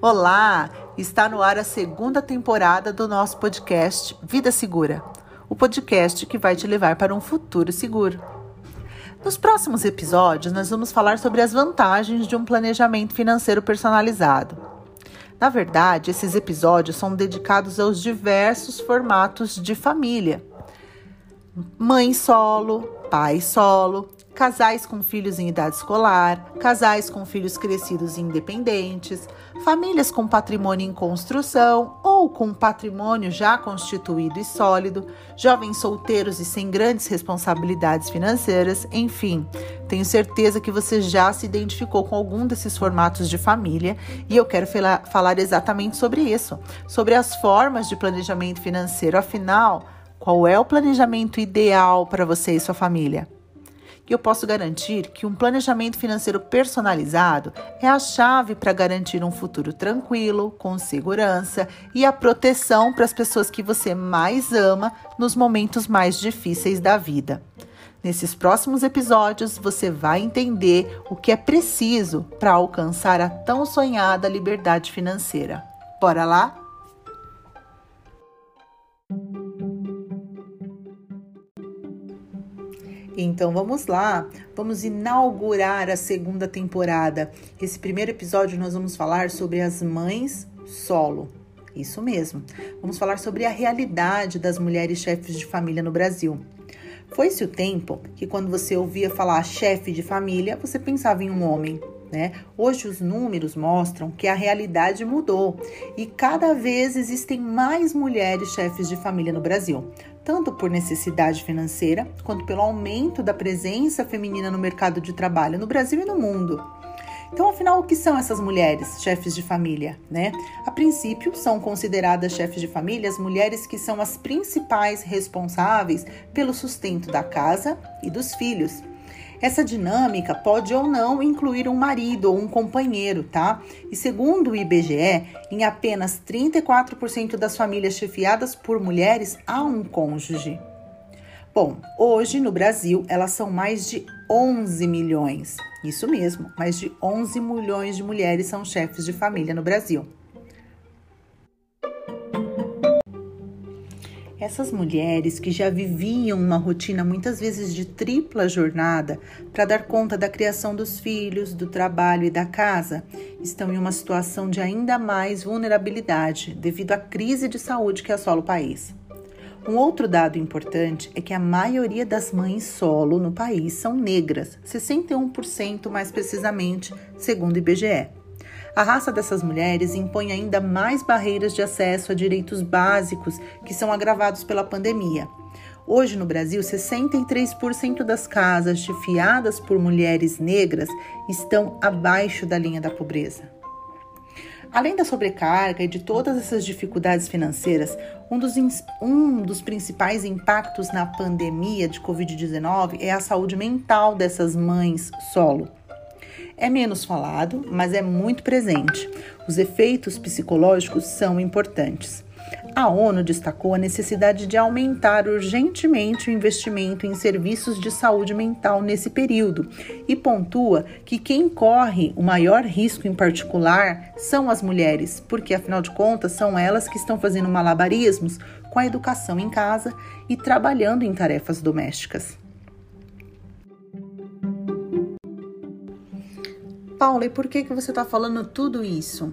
Olá! Está no ar a segunda temporada do nosso podcast Vida Segura o podcast que vai te levar para um futuro seguro. Nos próximos episódios, nós vamos falar sobre as vantagens de um planejamento financeiro personalizado. Na verdade, esses episódios são dedicados aos diversos formatos de família: mãe solo, pai solo, casais com filhos em idade escolar, casais com filhos crescidos e independentes, famílias com patrimônio em construção ou com patrimônio já constituído e sólido, jovens solteiros e sem grandes responsabilidades financeiras, enfim. Tenho certeza que você já se identificou com algum desses formatos de família e eu quero falar exatamente sobre isso, sobre as formas de planejamento financeiro. Afinal, qual é o planejamento ideal para você e sua família? E eu posso garantir que um planejamento financeiro personalizado é a chave para garantir um futuro tranquilo, com segurança e a proteção para as pessoas que você mais ama nos momentos mais difíceis da vida. Nesses próximos episódios, você vai entender o que é preciso para alcançar a tão sonhada liberdade financeira. Bora lá? Então vamos lá, vamos inaugurar a segunda temporada. Esse primeiro episódio nós vamos falar sobre as mães solo. Isso mesmo. Vamos falar sobre a realidade das mulheres chefes de família no Brasil. Foi-se o tempo que quando você ouvia falar chefe de família, você pensava em um homem. Né? Hoje os números mostram que a realidade mudou e cada vez existem mais mulheres chefes de família no Brasil tanto por necessidade financeira quanto pelo aumento da presença feminina no mercado de trabalho no Brasil e no mundo. Então, afinal, o que são essas mulheres, chefes de família, né? A princípio, são consideradas chefes de família as mulheres que são as principais responsáveis pelo sustento da casa e dos filhos. Essa dinâmica pode ou não incluir um marido ou um companheiro, tá? E segundo o IBGE, em apenas 34% das famílias chefiadas por mulheres há um cônjuge. Bom, hoje no Brasil elas são mais de 11 milhões. Isso mesmo, mais de 11 milhões de mulheres são chefes de família no Brasil. Essas mulheres que já viviam uma rotina muitas vezes de tripla jornada para dar conta da criação dos filhos, do trabalho e da casa, estão em uma situação de ainda mais vulnerabilidade devido à crise de saúde que assola o país. Um outro dado importante é que a maioria das mães solo no país são negras, 61% mais precisamente, segundo o IBGE. A raça dessas mulheres impõe ainda mais barreiras de acesso a direitos básicos que são agravados pela pandemia. Hoje no Brasil, 63% das casas chefiadas por mulheres negras estão abaixo da linha da pobreza. Além da sobrecarga e de todas essas dificuldades financeiras, um dos, um dos principais impactos na pandemia de Covid-19 é a saúde mental dessas mães solo. É menos falado, mas é muito presente. Os efeitos psicológicos são importantes. A ONU destacou a necessidade de aumentar urgentemente o investimento em serviços de saúde mental nesse período e pontua que quem corre o maior risco em particular são as mulheres, porque afinal de contas são elas que estão fazendo malabarismos com a educação em casa e trabalhando em tarefas domésticas. Paula, e por que, que você está falando tudo isso?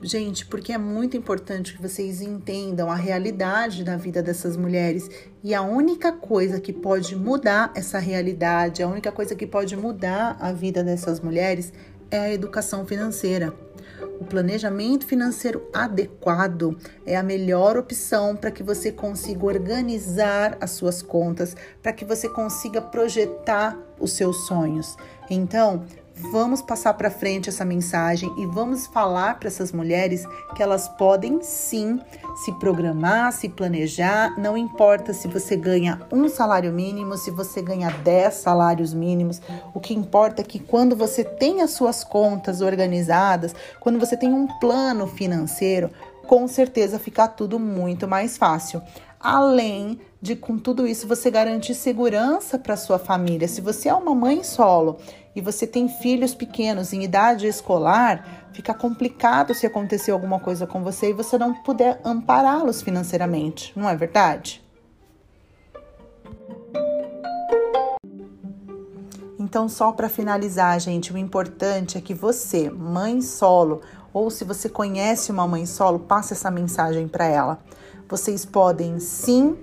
Gente, porque é muito importante que vocês entendam a realidade da vida dessas mulheres e a única coisa que pode mudar essa realidade, a única coisa que pode mudar a vida dessas mulheres é a educação financeira. O planejamento financeiro adequado é a melhor opção para que você consiga organizar as suas contas, para que você consiga projetar os seus sonhos. Então, Vamos passar para frente essa mensagem e vamos falar para essas mulheres que elas podem sim se programar, se planejar. Não importa se você ganha um salário mínimo, se você ganha 10 salários mínimos. O que importa é que quando você tem as suas contas organizadas, quando você tem um plano financeiro, com certeza fica tudo muito mais fácil. Além de com tudo isso você garantir segurança para sua família. Se você é uma mãe solo e você tem filhos pequenos em idade escolar, fica complicado se acontecer alguma coisa com você e você não puder ampará-los financeiramente, não é verdade? Então, só para finalizar, gente, o importante é que você, mãe solo, ou se você conhece uma mãe solo, passe essa mensagem para ela. Vocês podem sim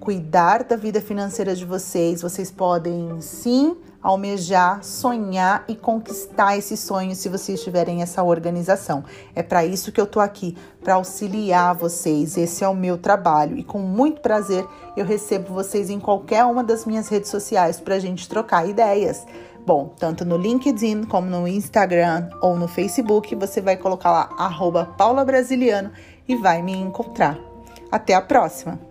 cuidar da vida financeira de vocês, vocês podem sim almejar, sonhar e conquistar esses sonhos se vocês tiverem essa organização. É para isso que eu tô aqui, para auxiliar vocês. Esse é o meu trabalho e com muito prazer eu recebo vocês em qualquer uma das minhas redes sociais para a gente trocar ideias. Bom, tanto no LinkedIn como no Instagram ou no Facebook, você vai colocar lá arroba Paula Brasiliano e vai me encontrar. Até a próxima!